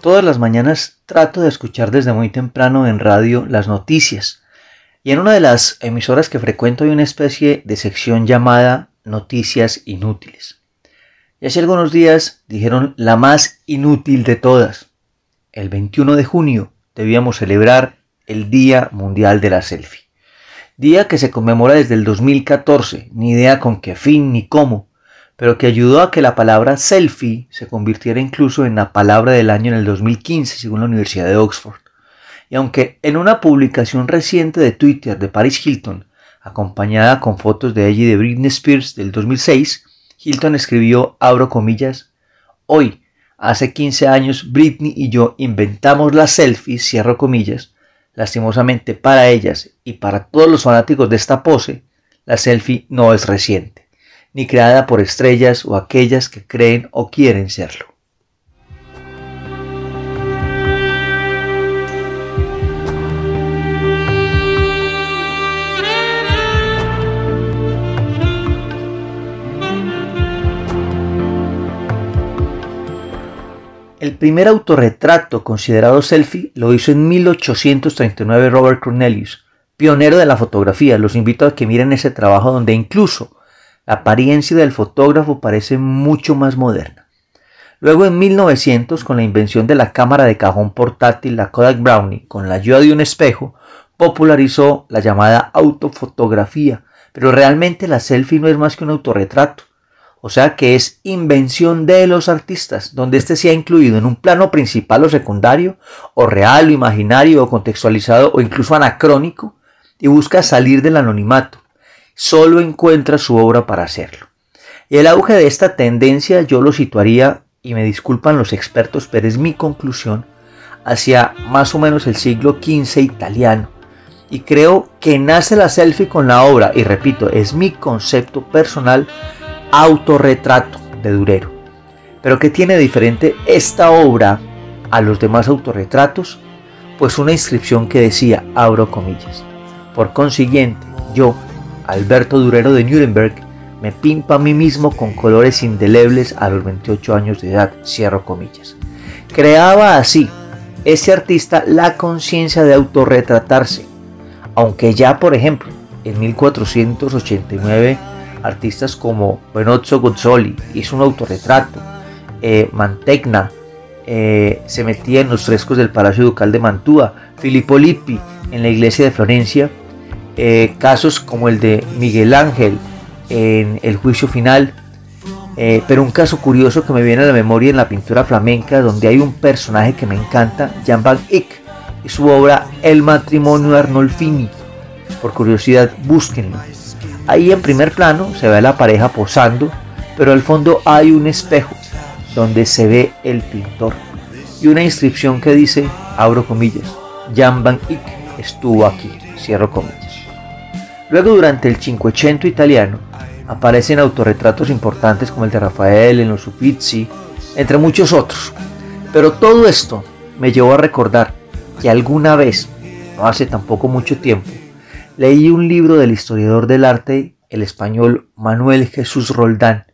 Todas las mañanas trato de escuchar desde muy temprano en radio las noticias. Y en una de las emisoras que frecuento hay una especie de sección llamada Noticias Inútiles. Y hace algunos días dijeron la más inútil de todas. El 21 de junio debíamos celebrar el Día Mundial de la Selfie. Día que se conmemora desde el 2014, ni idea con qué fin ni cómo, pero que ayudó a que la palabra selfie se convirtiera incluso en la palabra del año en el 2015, según la Universidad de Oxford. Y aunque en una publicación reciente de Twitter de Paris Hilton, acompañada con fotos de ella y de Britney Spears del 2006, Hilton escribió, abro comillas, hoy, hace 15 años, Britney y yo inventamos las selfies, cierro comillas, lastimosamente para ellas y para todos los fanáticos de esta pose, la selfie no es reciente ni creada por estrellas o aquellas que creen o quieren serlo. El primer autorretrato considerado selfie lo hizo en 1839 Robert Cornelius, pionero de la fotografía. Los invito a que miren ese trabajo donde incluso la apariencia del fotógrafo parece mucho más moderna. Luego en 1900, con la invención de la cámara de cajón portátil, la Kodak Brownie, con la ayuda de un espejo, popularizó la llamada autofotografía, pero realmente la selfie no es más que un autorretrato, o sea que es invención de los artistas, donde éste sea incluido en un plano principal o secundario, o real o imaginario o contextualizado o incluso anacrónico, y busca salir del anonimato, solo encuentra su obra para hacerlo. Y el auge de esta tendencia yo lo situaría, y me disculpan los expertos, pero es mi conclusión, hacia más o menos el siglo XV italiano. Y creo que nace la selfie con la obra, y repito, es mi concepto personal, autorretrato de Durero. Pero ¿qué tiene diferente esta obra a los demás autorretratos? Pues una inscripción que decía, abro comillas. Por consiguiente, yo, Alberto Durero de Nuremberg, me pinto a mí mismo con colores indelebles a los 28 años de edad, cierro comillas. Creaba así ese artista la conciencia de autorretratarse, aunque ya por ejemplo en 1489 artistas como Benozzo Gozzoli hizo un autorretrato, eh, Mantegna eh, se metía en los frescos del Palacio Ducal de Mantua, Filippo Lippi en la iglesia de Florencia eh, casos como el de Miguel Ángel en el juicio final, eh, pero un caso curioso que me viene a la memoria en la pintura flamenca, donde hay un personaje que me encanta, Jan van Eyck, y su obra El matrimonio Arnolfini. Por curiosidad, búsquenlo. Ahí en primer plano se ve a la pareja posando, pero al fondo hay un espejo donde se ve el pintor y una inscripción que dice, abro comillas, Jan van Eyck estuvo aquí, cierro comillas. Luego durante el Cinquecento italiano aparecen autorretratos importantes como el de Rafael en los Uffizi, entre muchos otros. Pero todo esto me llevó a recordar que alguna vez, no hace tampoco mucho tiempo, leí un libro del historiador del arte, el español Manuel Jesús Roldán,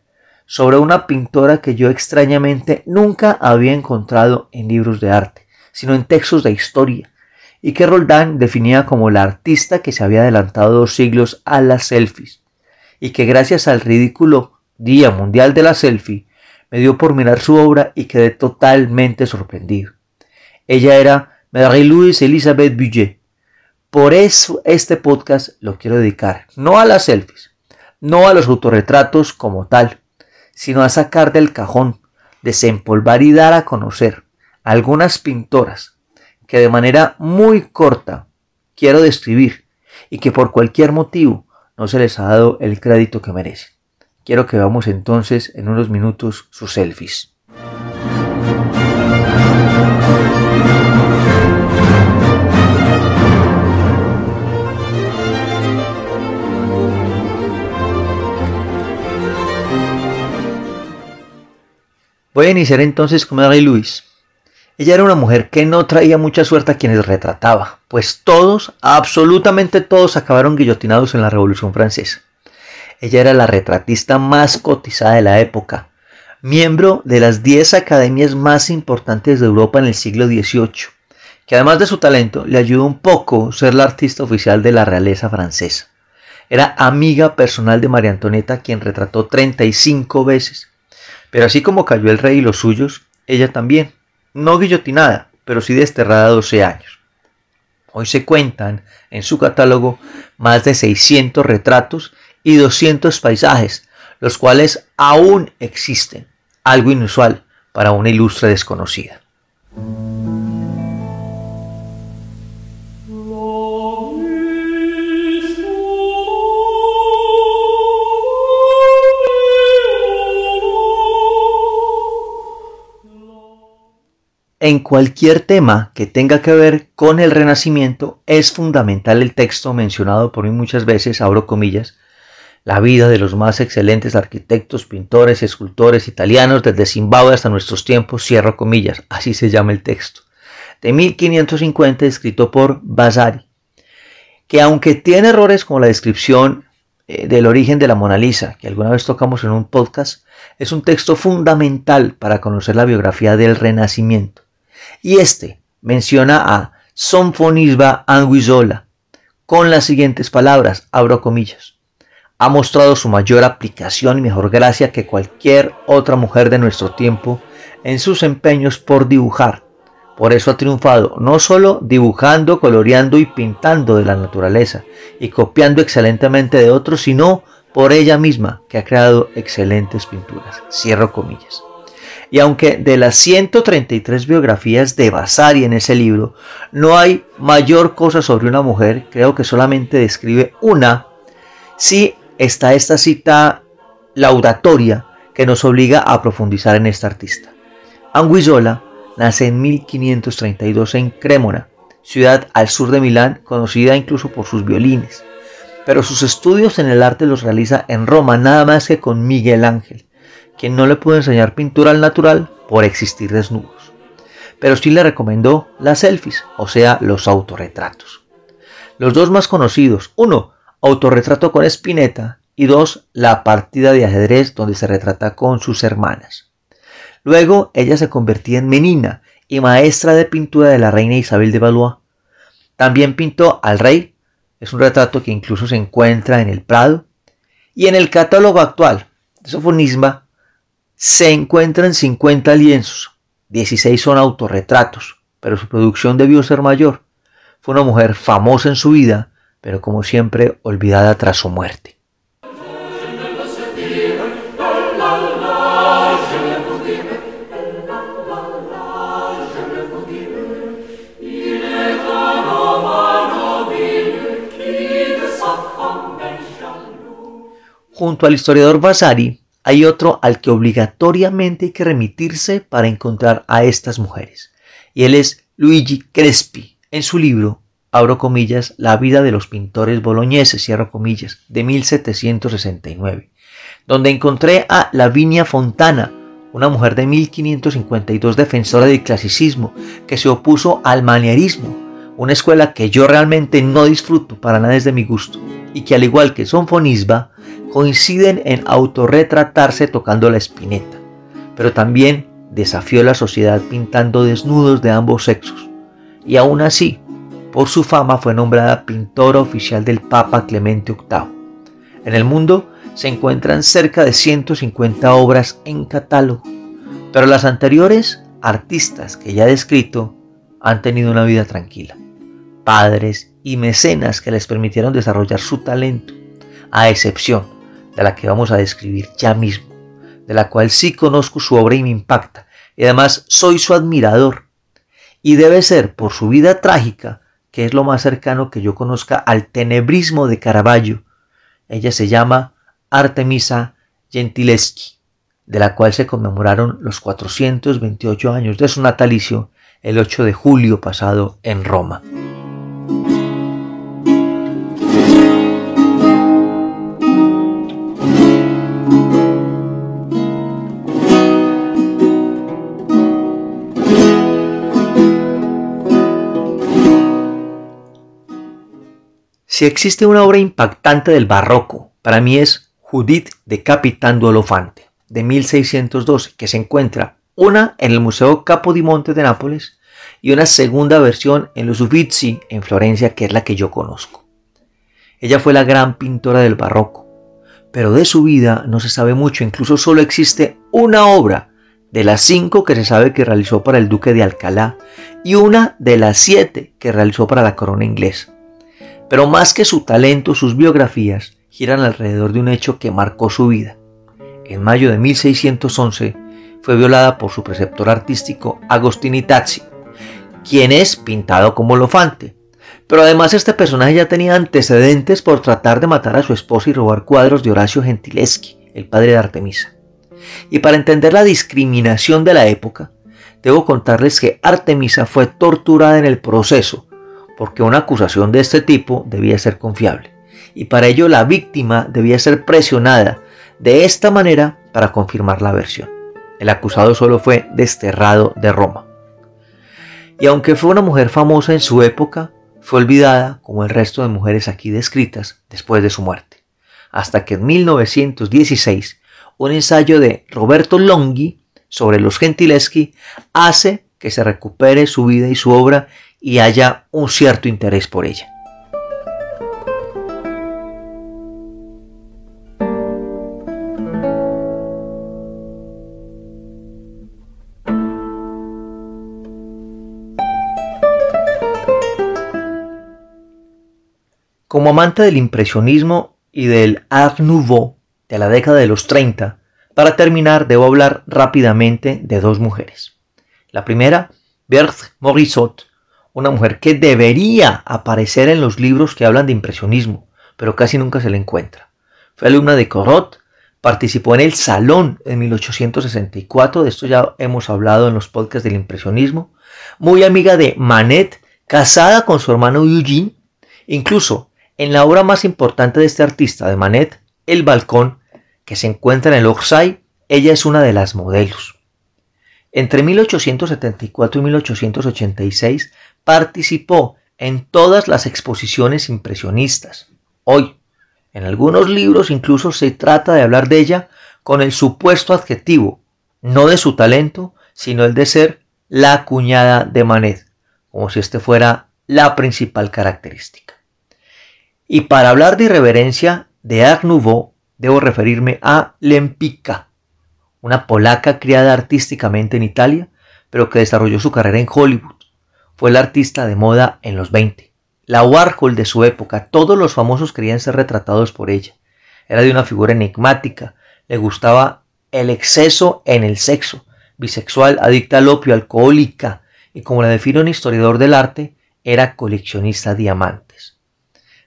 sobre una pintora que yo extrañamente nunca había encontrado en libros de arte, sino en textos de historia, y que Roldán definía como la artista que se había adelantado dos siglos a las selfies, y que gracias al ridículo Día Mundial de la Selfie me dio por mirar su obra y quedé totalmente sorprendido. Ella era Marie-Louise Elizabeth Buget. Por eso este podcast lo quiero dedicar no a las selfies, no a los autorretratos como tal, sino a sacar del cajón, desempolvar y dar a conocer algunas pintoras que de manera muy corta quiero describir y que por cualquier motivo no se les ha dado el crédito que merecen. Quiero que veamos entonces en unos minutos sus selfies. Voy a iniciar entonces con Mary Luis. Ella era una mujer que no traía mucha suerte a quienes retrataba, pues todos, absolutamente todos, acabaron guillotinados en la Revolución Francesa. Ella era la retratista más cotizada de la época, miembro de las 10 academias más importantes de Europa en el siglo XVIII, que además de su talento le ayudó un poco ser la artista oficial de la realeza francesa. Era amiga personal de María Antonieta, quien retrató 35 veces. Pero así como cayó el rey y los suyos, ella también no guillotinada, pero sí desterrada 12 años. Hoy se cuentan en su catálogo más de 600 retratos y 200 paisajes, los cuales aún existen, algo inusual para una ilustre desconocida. En cualquier tema que tenga que ver con el Renacimiento es fundamental el texto mencionado por mí muchas veces, abro comillas, la vida de los más excelentes arquitectos, pintores, escultores italianos desde Zimbabue hasta nuestros tiempos, cierro comillas, así se llama el texto, de 1550 escrito por Vasari, que aunque tiene errores como la descripción eh, del origen de la Mona Lisa, que alguna vez tocamos en un podcast, es un texto fundamental para conocer la biografía del Renacimiento. Y este menciona a Sonfonisba Anguizola con las siguientes palabras, abro comillas. Ha mostrado su mayor aplicación y mejor gracia que cualquier otra mujer de nuestro tiempo en sus empeños por dibujar. Por eso ha triunfado no solo dibujando, coloreando y pintando de la naturaleza y copiando excelentemente de otros, sino por ella misma que ha creado excelentes pinturas. Cierro comillas. Y aunque de las 133 biografías de Vasari en ese libro no hay mayor cosa sobre una mujer, creo que solamente describe una, sí está esta cita laudatoria que nos obliga a profundizar en esta artista. Anguisola nace en 1532 en Cremona, ciudad al sur de Milán, conocida incluso por sus violines. Pero sus estudios en el arte los realiza en Roma nada más que con Miguel Ángel, quien no le pudo enseñar pintura al natural por existir desnudos. Pero sí le recomendó las selfies, o sea, los autorretratos. Los dos más conocidos, uno, autorretrato con Spinetta, y dos, la partida de ajedrez donde se retrata con sus hermanas. Luego ella se convertía en menina y maestra de pintura de la reina Isabel de Valois. También pintó al rey, es un retrato que incluso se encuentra en el Prado, y en el catálogo actual de Sofonisma se encuentran 50 lienzos, 16 son autorretratos, pero su producción debió ser mayor. Fue una mujer famosa en su vida, pero como siempre olvidada tras su muerte. Junto al historiador Vasari, hay otro al que obligatoriamente hay que remitirse para encontrar a estas mujeres. Y él es Luigi Crespi, en su libro, abro comillas, La vida de los pintores boloñeses, cierro comillas, de 1769, donde encontré a Lavinia Fontana, una mujer de 1552 defensora del clasicismo, que se opuso al manierismo, una escuela que yo realmente no disfruto para nada desde mi gusto, y que al igual que Sonfonisba, coinciden en autorretratarse tocando la espineta, pero también desafió la sociedad pintando desnudos de ambos sexos. Y aún así, por su fama fue nombrada pintora oficial del Papa Clemente VIII. En el mundo se encuentran cerca de 150 obras en catálogo, pero las anteriores artistas que ya he descrito han tenido una vida tranquila, padres y mecenas que les permitieron desarrollar su talento, a excepción de la que vamos a describir ya mismo, de la cual sí conozco su obra y me impacta, y además soy su admirador. Y debe ser por su vida trágica, que es lo más cercano que yo conozca al tenebrismo de Caravaggio. Ella se llama Artemisa Gentileschi, de la cual se conmemoraron los 428 años de su natalicio el 8 de julio pasado en Roma. Si existe una obra impactante del barroco, para mí es Judith decapitando Olofante, de 1612, que se encuentra una en el Museo Capodimonte de Nápoles y una segunda versión en los Uffizi en Florencia, que es la que yo conozco. Ella fue la gran pintora del barroco, pero de su vida no se sabe mucho, incluso solo existe una obra de las cinco que se sabe que realizó para el duque de Alcalá y una de las siete que realizó para la corona inglesa. Pero más que su talento, sus biografías giran alrededor de un hecho que marcó su vida. En mayo de 1611 fue violada por su preceptor artístico Agostini Tazzi, quien es pintado como Lofante. Pero además este personaje ya tenía antecedentes por tratar de matar a su esposa y robar cuadros de Horacio Gentileschi, el padre de Artemisa. Y para entender la discriminación de la época, debo contarles que Artemisa fue torturada en el proceso, porque una acusación de este tipo debía ser confiable, y para ello la víctima debía ser presionada de esta manera para confirmar la versión. El acusado solo fue desterrado de Roma. Y aunque fue una mujer famosa en su época, fue olvidada como el resto de mujeres aquí descritas después de su muerte, hasta que en 1916 un ensayo de Roberto Longhi sobre los Gentileschi hace que se recupere su vida y su obra y haya un cierto interés por ella. Como amante del impresionismo y del Art Nouveau, de la década de los 30, para terminar debo hablar rápidamente de dos mujeres. La primera, Berthe Morisot, una mujer que debería aparecer en los libros que hablan de impresionismo, pero casi nunca se le encuentra. Fue alumna de Corot, participó en el Salón en 1864, de esto ya hemos hablado en los podcasts del impresionismo, muy amiga de Manet, casada con su hermano Eugene, incluso en la obra más importante de este artista de Manet, El Balcón, que se encuentra en el Orsay, ella es una de las modelos. Entre 1874 y 1886 participó en todas las exposiciones impresionistas. Hoy, en algunos libros incluso se trata de hablar de ella con el supuesto adjetivo, no de su talento, sino el de ser la cuñada de Manet, como si este fuera la principal característica. Y para hablar de irreverencia de Art Nouveau, debo referirme a Lempicka, una polaca criada artísticamente en Italia, pero que desarrolló su carrera en Hollywood. Fue la artista de moda en los 20. La Warhol de su época, todos los famosos querían ser retratados por ella. Era de una figura enigmática, le gustaba el exceso en el sexo, bisexual, adicta al opio, alcohólica, y como la define un historiador del arte, era coleccionista de diamantes.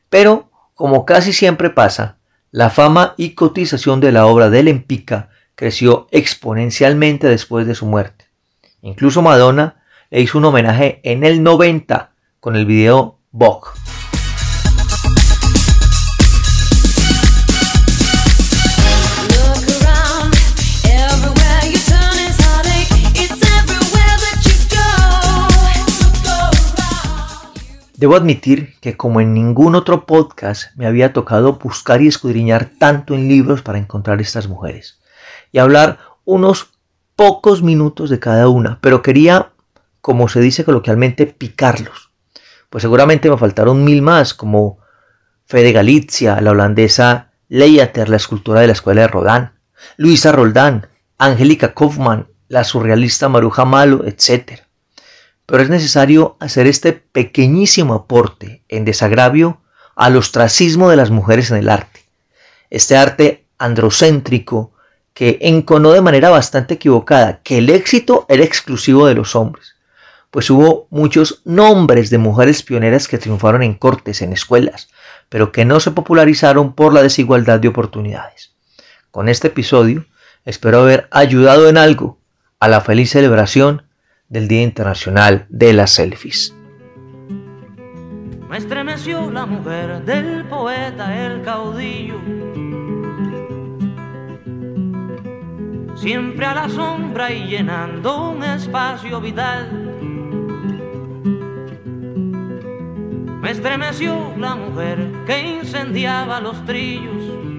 Pero, como casi siempre pasa, la fama y cotización de la obra de Lempica creció exponencialmente después de su muerte. Incluso Madonna le hizo un homenaje en el 90 con el video Vogue. Debo admitir que como en ningún otro podcast me había tocado buscar y escudriñar tanto en libros para encontrar estas mujeres y hablar unos pocos minutos de cada una, pero quería, como se dice coloquialmente, picarlos. Pues seguramente me faltaron mil más, como Fede Galizia, la holandesa Leyater, la escultora de la escuela de Rodin, Luisa Roldán, Angélica Kaufmann, la surrealista Maruja Malo, etc pero es necesario hacer este pequeñísimo aporte en desagravio al ostracismo de las mujeres en el arte. Este arte androcéntrico que enconó de manera bastante equivocada que el éxito era exclusivo de los hombres, pues hubo muchos nombres de mujeres pioneras que triunfaron en cortes, en escuelas, pero que no se popularizaron por la desigualdad de oportunidades. Con este episodio espero haber ayudado en algo a la feliz celebración del Día Internacional de las Selfies. Me estremeció la mujer del poeta, el caudillo. Siempre a la sombra y llenando un espacio vital. Me estremeció la mujer que incendiaba los trillos